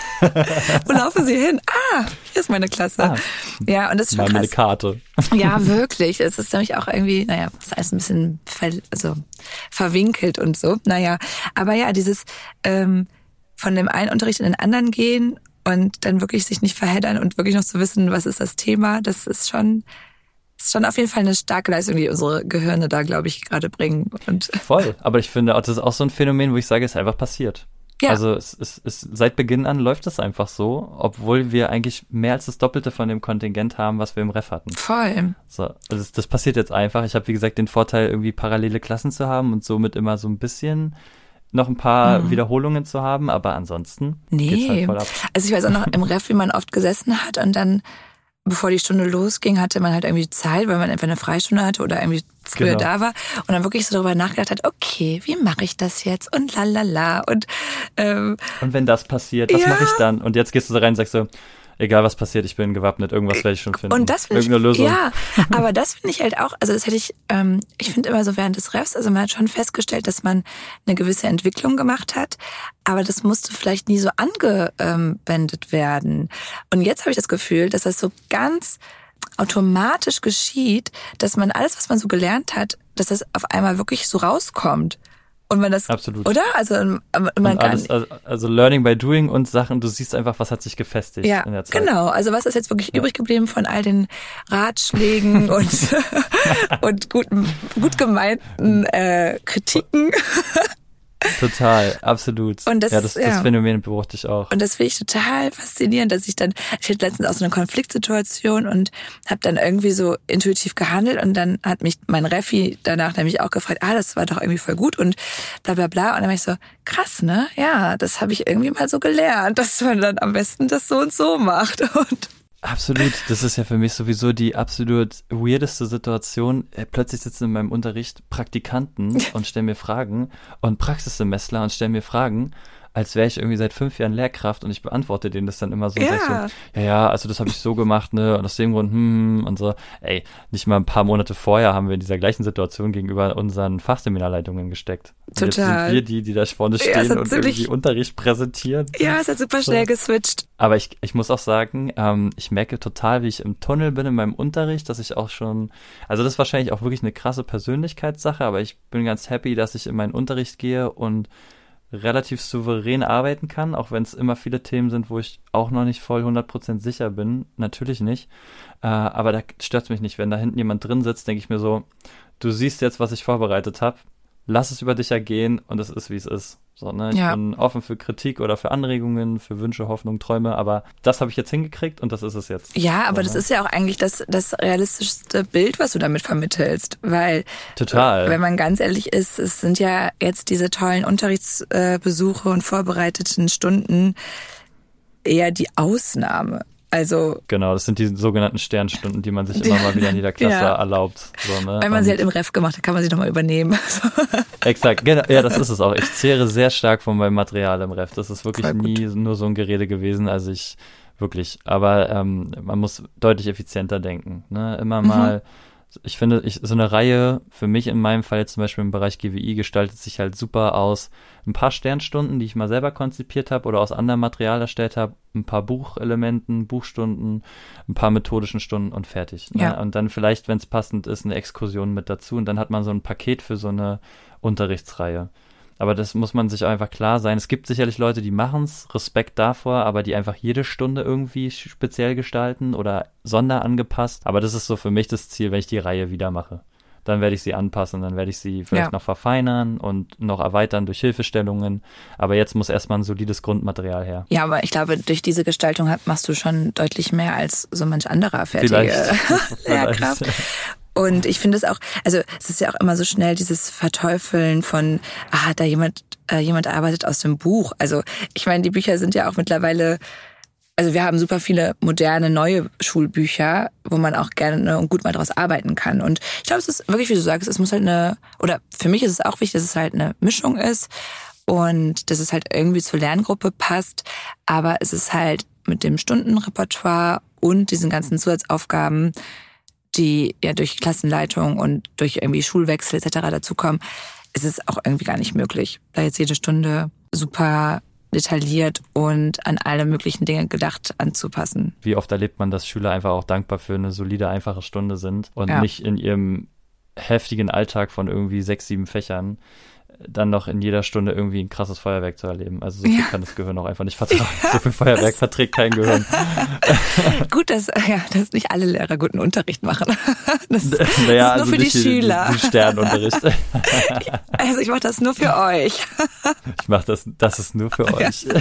wo laufen sie hin? Ah, hier ist meine Klasse. Ah. ja, und das ist schon Mal eine krass. Karte. Ja, wirklich. Es ist nämlich auch irgendwie, naja, es ist alles ein bisschen ver also verwinkelt und so. Naja, aber ja, dieses ähm, von dem einen Unterricht in den anderen gehen und dann wirklich sich nicht verheddern und wirklich noch zu wissen, was ist das Thema, das ist schon, ist schon auf jeden Fall eine starke Leistung, die unsere Gehirne da, glaube ich, gerade bringen. Und Voll. Aber ich finde, auch, das ist auch so ein Phänomen, wo ich sage, es ist einfach passiert. Ja. Also es, es, es, seit Beginn an läuft es einfach so, obwohl wir eigentlich mehr als das Doppelte von dem Kontingent haben, was wir im Ref hatten. voll. So, also das, das passiert jetzt einfach. Ich habe, wie gesagt, den Vorteil, irgendwie parallele Klassen zu haben und somit immer so ein bisschen noch ein paar Wiederholungen zu haben, aber ansonsten geht's halt Nee. voll ab. Also ich weiß auch noch im Ref, wie man oft gesessen hat und dann, bevor die Stunde losging, hatte man halt irgendwie Zeit, weil man entweder eine Freistunde hatte oder irgendwie früher Genau. da war und dann wirklich so darüber nachgedacht hat, okay, wie mache ich das jetzt und lalala und ähm, Und wenn das passiert, was Ja. mache ich dann? Und jetzt gehst du so rein und sagst so, egal was passiert, ich bin gewappnet, irgendwas werde ich schon finden. und das finde ich, Irgendeine Lösung. ja, aber das finde ich halt auch, also das hätte ich, ähm, ich finde immer so während des Refs, also man hat schon festgestellt, dass man eine gewisse Entwicklung gemacht hat, aber das musste vielleicht nie so angewendet werden. Und jetzt habe ich das Gefühl, dass das so ganz automatisch geschieht, dass man alles, was man so gelernt hat, dass das auf einmal wirklich so rauskommt. Und man das, Absolut. oder? Also ähm, man Und kann, alles, also, also Learning by Doing und Sachen, du siehst einfach, was hat sich gefestigt ja, in der Zeit. genau. Also was ist jetzt wirklich übrig geblieben von all den Ratschlägen und und guten, gut gemeinten äh, Kritiken? Total, absolut. Und das- ja, das, ja. das Phänomen beobachte ich auch. Und das finde ich total faszinierend, dass ich dann, ich hatte letztens auch so eine Konfliktsituation und habe dann irgendwie so intuitiv gehandelt und dann hat mich mein Refi danach nämlich auch gefragt, ah, das war doch irgendwie voll gut und bla bla bla. Und dann war ich so, krass, ne? Ja, das habe ich irgendwie mal so gelernt, dass man dann am besten das so und so macht. Und Absolut, das ist ja für mich sowieso die absolut weirdeste Situation. Äh, Plötzlich sitzen in meinem Unterricht Praktikanten und stellen mir Fragen und Praxissemestler und stellen mir Fragen, als wäre ich irgendwie seit fünf Jahren Lehrkraft und ich beantworte denen das dann immer so. und Ja. so ja, ja, also das habe ich so gemacht, ne, und aus dem Grund, hm, und so. Ey, nicht mal ein paar Monate vorher haben wir in dieser gleichen Situation gegenüber unseren Fachseminarleitungen gesteckt. Und jetzt Total. sind wir die, die da vorne Ja, stehen hat und irgendwie Unterricht präsentieren. ja, es hat super schnell geswitcht. Aber ich, ich muss auch sagen, ähm, ich merke total, wie ich im Tunnel bin in meinem Unterricht, dass ich auch schon, also das ist wahrscheinlich auch wirklich eine krasse Persönlichkeitssache, aber ich bin ganz happy, dass ich in meinen Unterricht gehe und relativ souverän arbeiten kann, auch wenn es immer viele Themen sind, wo ich auch noch nicht voll 100% sicher bin. Natürlich nicht. Äh, aber da stört mich nicht. Wenn da hinten jemand drin sitzt, denke ich mir so, du siehst jetzt, was ich vorbereitet habe. Lass es über dich ergehen und es ist, wie es ist. So, ne? Ich Ja. bin offen für Kritik oder für Anregungen, für Wünsche, Hoffnung, Träume, aber das habe ich jetzt hingekriegt und das ist es jetzt. Ja, aber So, das ne? ist ja auch eigentlich das, das realistischste Bild, was du damit vermittelst, weil Total. Wenn man ganz ehrlich ist, es sind ja jetzt diese tollen Unterrichtsbesuche und vorbereiteten Stunden eher die Ausnahme. Also Genau, das sind die sogenannten Sternstunden, die man sich immer mal wieder in jeder Klasse Ja. erlaubt. So, ne? wenn man sie Und- halt im Ref gemacht hat, kann man sie nochmal übernehmen. Exakt, genau, ja, das ist es auch. Ich zehre sehr stark von meinem Material im Ref. Das ist wirklich nie nur so ein Gerede gewesen. Also ich wirklich, aber ähm, man muss deutlich effizienter denken. Ne? Mhm. Immer mal, ich finde, ich, so eine Reihe, für mich in meinem Fall jetzt zum Beispiel im Bereich GWI, gestaltet sich halt super aus ein paar Sternstunden, die ich mal selber konzipiert habe oder aus anderem Material erstellt habe, ein paar Buchelementen, Buchstunden, ein paar methodischen Stunden und fertig. Ne? Ja. Und dann vielleicht, wenn es passend ist, eine Exkursion mit dazu und dann hat man so ein Paket für so eine Unterrichtsreihe. Aber das muss man sich einfach klar sein. Es gibt sicherlich Leute, die machen's, Respekt davor, aber die einfach jede Stunde irgendwie speziell gestalten oder sonderangepasst. Aber das ist so für mich das Ziel, wenn ich die Reihe wieder mache. Dann werde ich sie anpassen, dann werde ich sie vielleicht Ja. noch verfeinern und noch erweitern durch Hilfestellungen. Aber jetzt muss erstmal ein solides Grundmaterial her. Ja, aber ich glaube, durch diese Gestaltung machst du schon deutlich mehr als so manch anderer fertige. Lehrkraft. Und ich finde es auch, also es ist ja auch immer so schnell dieses Verteufeln von, ah, da jemand, äh, jemand arbeitet aus dem Buch. Also ich meine, die Bücher sind ja auch mittlerweile, also wir haben super viele moderne, neue Schulbücher, wo man auch gerne und gut mal draus arbeiten kann. Und ich glaube, es ist wirklich, wie du sagst, es muss halt eine, oder für mich ist es auch wichtig, dass es halt eine Mischung ist und dass es halt irgendwie zur Lerngruppe passt. Aber es ist halt mit dem Stundenrepertoire und diesen ganzen Zusatzaufgaben, die ja durch Klassenleitung und durch irgendwie Schulwechsel etc. dazukommen, ist es auch irgendwie gar nicht möglich, da jetzt jede Stunde super detailliert und an alle möglichen Dinge gedacht anzupassen. Wie oft erlebt man, dass Schüler einfach auch dankbar für eine solide, einfache Stunde sind und ja. nicht in ihrem heftigen Alltag von irgendwie sechs, sieben Fächern dann noch in jeder Stunde irgendwie ein krasses Feuerwerk zu erleben. Also so viel ja. kann das Gehirn auch einfach nicht vertragen. so viel Feuerwerk verträgt kein Gehirn. Gut, dass, ja, dass nicht alle Lehrer guten Unterricht machen. Das, naja, das ist nur also für die, die Schüler. Die, die Sternunterricht. also ich mache das nur für euch. ich mache das, das ist nur für euch. Ja.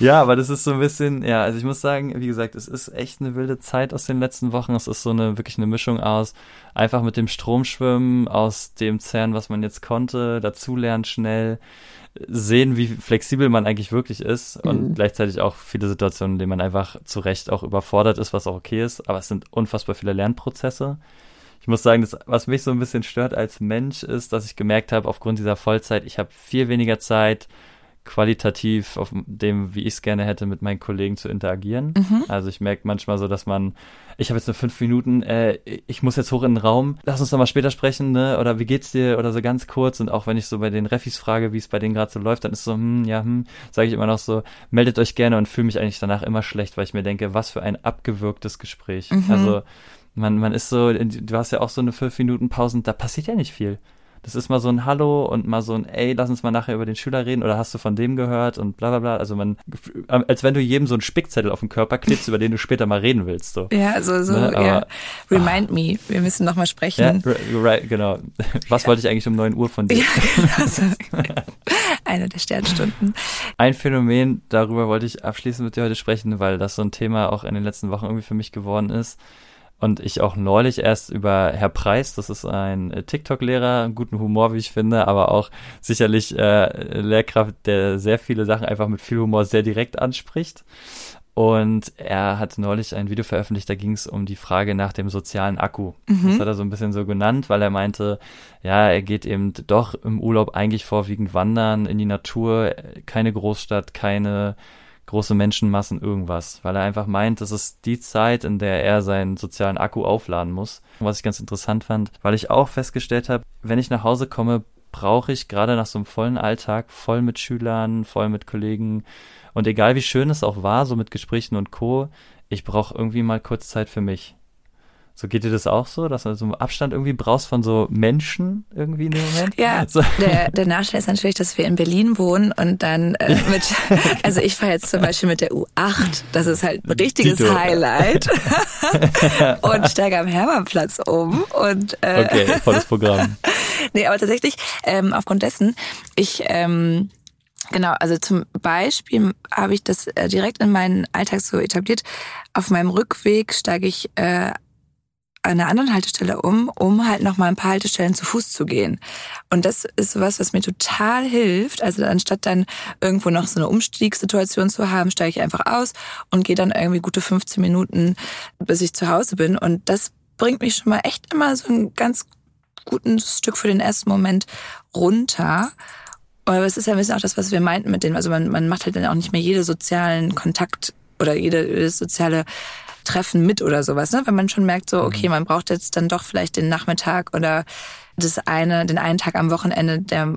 Ja, aber das ist so ein bisschen, ja, also ich muss sagen, wie gesagt, es ist echt eine wilde Zeit aus den letzten Wochen. Es ist so eine wirklich eine Mischung aus einfach mit dem Strom schwimmen, aus dem Zern, was man jetzt konnte, dazulernen schnell, sehen, wie flexibel man eigentlich wirklich ist und mhm. gleichzeitig auch viele Situationen, in denen man einfach zu Recht auch überfordert ist, was auch okay ist. Aber es sind unfassbar viele Lernprozesse. Ich muss sagen, das, was mich so ein bisschen stört als Mensch, ist, dass ich gemerkt habe, aufgrund dieser Vollzeit, ich habe viel weniger Zeit, qualitativ auf dem, wie ich es gerne hätte, mit meinen Kollegen zu interagieren. Mhm. Also ich merke manchmal so, dass man, ich habe jetzt nur fünf Minuten, äh, ich muss jetzt hoch in den Raum, lass uns doch mal später sprechen, ne? Oder wie geht's dir? Oder so ganz kurz. Und auch wenn ich so bei den Refis frage, wie es bei denen gerade so läuft, dann ist so, hm, ja, hm, sage ich immer noch so, meldet euch gerne und fühle mich eigentlich danach immer schlecht, weil ich mir denke, was für ein abgewürgtes Gespräch. Mhm. Also man, man ist so, du hast ja auch so eine fünf Minuten Pause und da passiert ja nicht viel. Das ist mal so ein Hallo und mal so ein Ey, lass uns mal nachher über den Schüler reden oder hast du von dem gehört und bla bla bla. Also man, als wenn du jedem so einen Spickzettel auf den Körper klebst, über den du später mal reden willst. So. Ja, so, so, ne? Aber, ja. Remind ach. me, wir müssen nochmal sprechen. Ja, right, genau. Was wollte ich eigentlich um 9 Uhr von dir? Ja, genau. Eine der Sternstunden. Ein Phänomen, darüber wollte ich abschließend mit dir heute sprechen, weil das so ein Thema auch in den letzten Wochen irgendwie für mich geworden ist und ich auch neulich erst über Herr Preis, das ist ein äh, TikTok-Lehrer, guten Humor, wie ich finde, aber auch sicherlich äh, Lehrkraft, der sehr viele Sachen einfach mit viel Humor sehr direkt anspricht. Und er hat neulich ein Video veröffentlicht, da ging es um die Frage nach dem sozialen Akku. Mhm. Das hat er so ein bisschen so genannt, weil er meinte, ja, er geht eben doch im Urlaub eigentlich vorwiegend wandern in die Natur, keine Großstadt, keine große Menschenmassen irgendwas, weil er einfach meint, das ist die Zeit, in der er seinen sozialen Akku aufladen muss. Was ich ganz interessant fand, weil ich auch festgestellt habe, wenn ich nach Hause komme, brauche ich gerade nach so einem vollen Alltag, voll mit Schülern, voll mit Kollegen und egal wie schön es auch war, so mit Gesprächen und Co., ich brauche irgendwie mal kurz Zeit für mich. So geht dir das auch so, dass du so einen Abstand irgendwie brauchst von so Menschen irgendwie in dem Moment? Ja, so. der, der Nachteil ist natürlich, dass wir in Berlin wohnen und dann äh, mit, also ich fahre jetzt zum Beispiel mit der U8, das ist halt ein richtiges Tito. Highlight und steige am Hermannplatz um und äh, Okay, volles Programm. nee, aber tatsächlich, ähm, aufgrund dessen, ich ähm, Genau, also zum Beispiel habe ich das äh, direkt in meinen Alltag so etabliert. Auf meinem Rückweg steige ich äh, an einer anderen Haltestelle um, um halt noch mal ein paar Haltestellen zu Fuß zu gehen. Und das ist sowas, was mir total hilft. Also anstatt dann irgendwo noch so eine Umstiegssituation zu haben, steige ich einfach aus und gehe dann irgendwie gute 15 Minuten, bis ich zu Hause bin. Und das bringt mich schon mal echt immer so ein ganz gutes Stück für den ersten Moment runter. Aber es ist ja ein bisschen auch das, was wir meinten mit dem. Also man, man macht halt dann auch nicht mehr jede sozialen Kontakt oder jede, jede soziale Treffen mit oder sowas, ne? Wenn man schon merkt, so, okay, mhm. man braucht jetzt dann doch vielleicht den Nachmittag oder das eine, den einen Tag am Wochenende, der,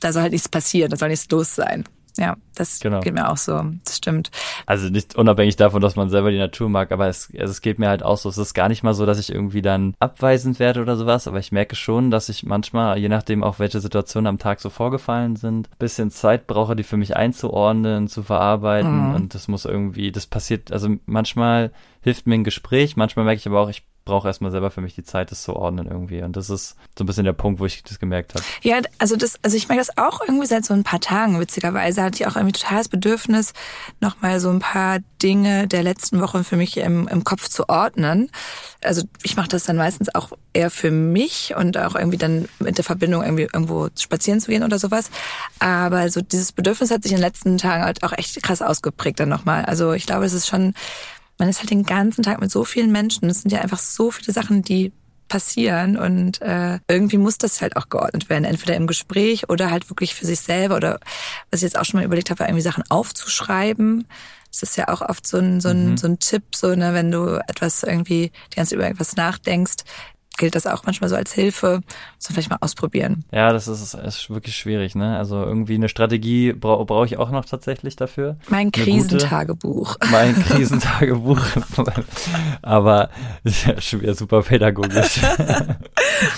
da soll halt nichts passieren, da soll nichts los sein. Ja, das genau. geht mir auch so. Das stimmt. Also nicht unabhängig davon, dass man selber die Natur mag, aber es, also es geht mir halt auch so. Es ist gar nicht mal so, dass ich irgendwie dann abweisend werde oder sowas, aber ich merke schon, dass ich manchmal, je nachdem auch welche Situationen am Tag so vorgefallen sind, bisschen Zeit brauche, die für mich einzuordnen, zu verarbeiten mhm. und das muss irgendwie, das passiert, also manchmal hilft mir ein Gespräch, manchmal merke ich aber auch, ich brauche erstmal selber für mich die Zeit, das zu ordnen irgendwie. Und das ist so ein bisschen der Punkt, wo ich das gemerkt habe. Ja, also das, also ich merke das auch irgendwie seit so ein paar Tagen. Witzigerweise hatte ich auch irgendwie total das Bedürfnis, nochmal so ein paar Dinge der letzten Woche für mich im, im Kopf zu ordnen. Also ich mache das dann meistens auch eher für mich und auch irgendwie dann mit der Verbindung irgendwie irgendwo spazieren zu gehen oder sowas. Aber so dieses Bedürfnis hat sich in den letzten Tagen halt auch echt krass ausgeprägt dann nochmal. Also ich glaube, es ist schon man ist halt den ganzen Tag mit so vielen Menschen. Es sind ja einfach so viele Sachen, die passieren und äh, irgendwie muss das halt auch geordnet werden, entweder im Gespräch oder halt wirklich für sich selber oder was ich jetzt auch schon mal überlegt habe, war irgendwie Sachen aufzuschreiben. Das ist ja auch oft so ein, so ein, mhm. so ein Tipp, so, ne, wenn du etwas irgendwie die ganze über irgendwas nachdenkst, gilt das auch manchmal so als Hilfe. Man vielleicht mal ausprobieren. Ja, das ist, ist wirklich schwierig, ne? Also irgendwie eine Strategie brauche brauch ich auch noch tatsächlich dafür. Mein Krisentagebuch. Mein Krisentagebuch. Aber ja, schwer super pädagogisch.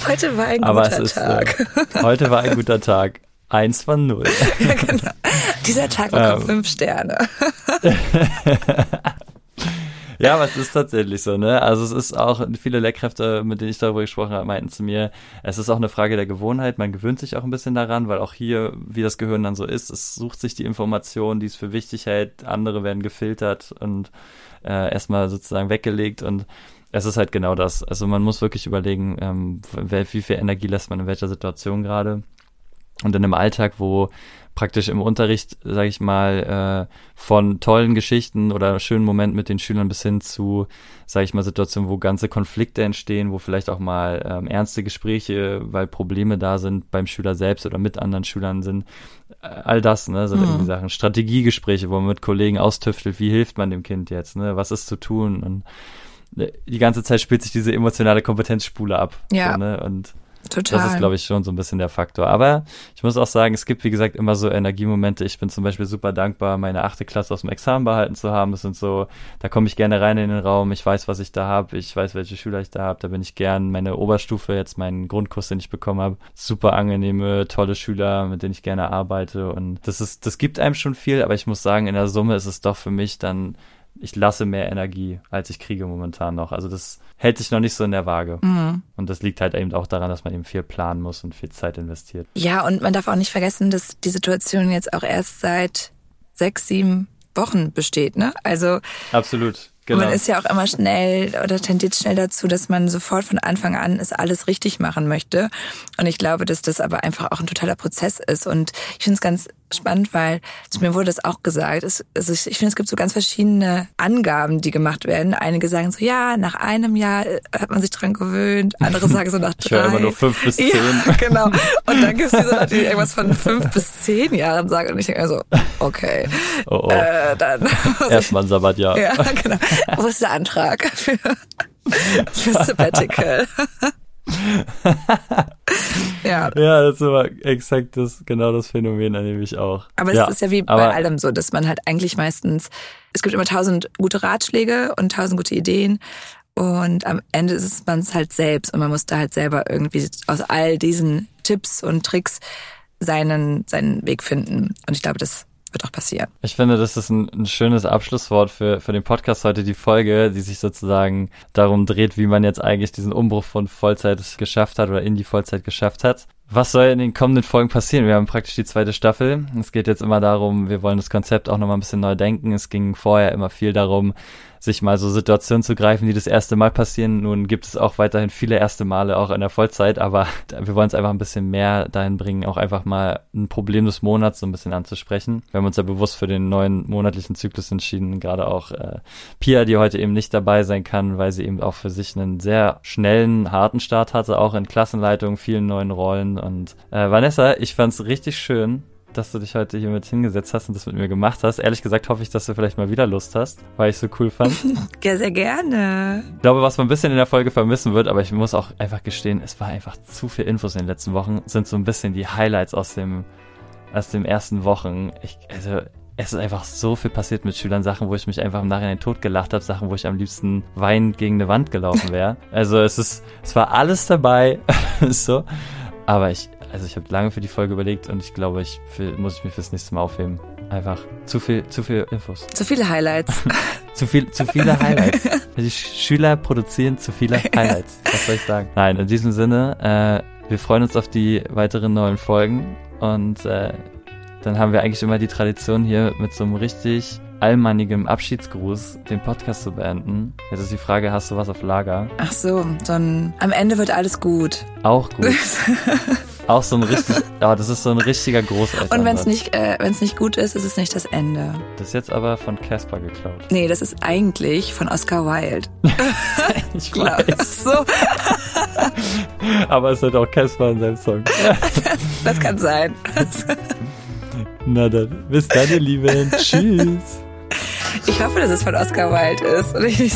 Heute war ein guter Aber ist, Tag. Äh, heute war ein guter Tag. Eins von null. ja, genau. Dieser Tag bekommt ähm. fünf Sterne. Ja, aber es ist tatsächlich so, ne? Also es ist auch, viele Lehrkräfte, mit denen ich darüber gesprochen habe, meinten zu mir, es ist auch eine Frage der Gewohnheit. Man gewöhnt sich auch ein bisschen daran, weil auch hier, wie das Gehirn dann so ist, es sucht sich die Informationen, die es für wichtig hält, andere werden gefiltert und äh, erstmal sozusagen weggelegt und es ist halt genau das. Also man muss wirklich überlegen, ähm, wie viel Energie lässt man in welcher Situation gerade. Und in einem Alltag, wo praktisch im Unterricht, sage ich mal, äh, von tollen Geschichten oder schönen Momenten mit den Schülern bis hin zu, sage ich mal, Situationen, wo ganze Konflikte entstehen, wo vielleicht auch mal ähm, ernste Gespräche, weil Probleme da sind beim Schüler selbst oder mit anderen Schülern sind. Äh, all das, ne, sind mhm. irgendwie Sachen. Strategiegespräche, wo man mit Kollegen austüftelt, wie hilft man dem Kind jetzt, ne, was ist zu tun und äh, die ganze Zeit spielt sich diese emotionale Kompetenzspule ab. Ja. So, ne? Und Total. Das ist, glaube ich, schon so ein bisschen der Faktor. Aber ich muss auch sagen, es gibt, wie gesagt, immer so Energiemomente. Ich bin zum Beispiel super dankbar, meine achte Klasse aus dem Examen behalten zu haben. Das sind so, da komme ich gerne rein in den Raum. Ich weiß, was ich da habe. Ich weiß, welche Schüler ich da habe. Da bin ich gern. Meine Oberstufe, jetzt meinen Grundkurs, den ich bekommen habe. Super angenehme, tolle Schüler, mit denen ich gerne arbeite. Und das ist, das gibt einem schon viel. Aber ich muss sagen, in der Summe ist es doch für mich dann ich lasse mehr Energie, als ich kriege momentan noch. Also das hält sich noch nicht so in der Waage. Mhm. Und das liegt halt eben auch daran, dass man eben viel planen muss und viel Zeit investiert. Ja, und man darf auch nicht vergessen, dass die Situation jetzt auch erst seit sechs, sieben Wochen besteht, ne? Also. Absolut. Genau. Man ist ja auch immer schnell oder tendiert schnell dazu, dass man sofort von Anfang an es alles richtig machen möchte. Und ich glaube, dass das aber einfach auch ein totaler Prozess ist. Und ich finde es ganz spannend, weil zu mir wurde das auch gesagt. Es, also ich, ich finde, es gibt so ganz verschiedene Angaben, die gemacht werden. Einige sagen so, ja, nach einem Jahr äh, hat man sich dran gewöhnt. Andere sagen so nach drei. Ich höre immer nur fünf bis zehn. Ja, genau. Und dann gibt es diese Leute, die irgendwas von fünf bis zehn Jahren sagen. Und ich denke mir so, okay. Oh, oh. Äh, dann. Erstmal ein Sabbatjahr. Ja, genau. Wo ist der Antrag für, für Sabbatical? ja. Ja, das ist aber exakt das, genau das Phänomen erlebe ich auch. Aber es ja, ist ja wie bei allem so, dass man halt eigentlich meistens, es gibt immer tausend gute Ratschläge und tausend gute Ideen. Und am Ende ist man es halt selbst und man muss da halt selber irgendwie aus all diesen Tipps und Tricks seinen, seinen Weg finden. Und ich glaube, das wird auch passieren. Ich finde, das ist ein, ein, schönes Abschlusswort für, für den Podcast heute, die Folge, die sich sozusagen darum dreht, wie man jetzt eigentlich diesen Umbruch von Vollzeit geschafft hat oder in die Vollzeit geschafft hat. Was soll in den kommenden Folgen passieren? Wir haben praktisch die zweite Staffel. Es geht jetzt immer darum, wir wollen das Konzept auch nochmal ein bisschen neu denken. Es ging vorher immer viel darum, sich mal so Situationen zu greifen, die das erste Mal passieren. Nun gibt es auch weiterhin viele erste Male auch in der Vollzeit, aber wir wollen es einfach ein bisschen mehr dahin bringen, auch einfach mal ein Problem des Monats so ein bisschen anzusprechen. Wir haben uns ja bewusst für den neuen monatlichen Zyklus entschieden, gerade auch äh, Pia, die heute eben nicht dabei sein kann, weil sie eben auch für sich einen sehr schnellen, harten Start hatte, auch in Klassenleitung, vielen neuen Rollen. Und äh, Vanessa, ich fand es richtig schön, dass du dich heute hier mit hingesetzt hast und das mit mir gemacht hast. Ehrlich gesagt hoffe ich, dass du vielleicht mal wieder Lust hast, weil ich so cool fand. ja, sehr gerne. Ich glaube, was man ein bisschen in der Folge vermissen wird, aber ich muss auch einfach gestehen, es war einfach zu viel Infos in den letzten Wochen, sind so ein bisschen die Highlights aus dem, aus den ersten Wochen. Ich, also, es ist einfach so viel passiert mit Schülern, Sachen, wo ich mich einfach im Nachhinein totgelacht habe, Sachen, wo ich am liebsten weinend gegen eine Wand gelaufen wäre. Also es ist, es war alles dabei, so. Aber ich, also ich habe lange für die Folge überlegt und ich glaube, ich muss ich mir fürs nächste Mal aufheben, einfach zu viel, zu viel Infos. Zu viele Highlights. zu viel, zu viele Highlights. Die Schüler produzieren zu viele Highlights. Was soll ich sagen? Nein, in diesem Sinne, äh, wir freuen uns auf die weiteren neuen Folgen und äh, dann haben wir eigentlich immer die Tradition hier mit so einem richtig allmannigem Abschiedsgruß den Podcast zu beenden. Jetzt ist die Frage, hast du was auf Lager? Ach so, dann am Ende wird alles gut. Auch gut. Auch so ein richtig, aber das ist so ein richtiger Großeltern. Und wenn es nicht, äh, wenn's nicht gut ist, ist es nicht das Ende. Das ist jetzt aber von Casper geklaut. Nee, das ist eigentlich von Oscar Wilde. ich weiß. so. aber es hat auch Casper in seinem Song. das, das kann sein. Na dann, bis dann, ihr Lieben. Tschüss. Ich hoffe, dass es von Oscar Wilde ist. Und ich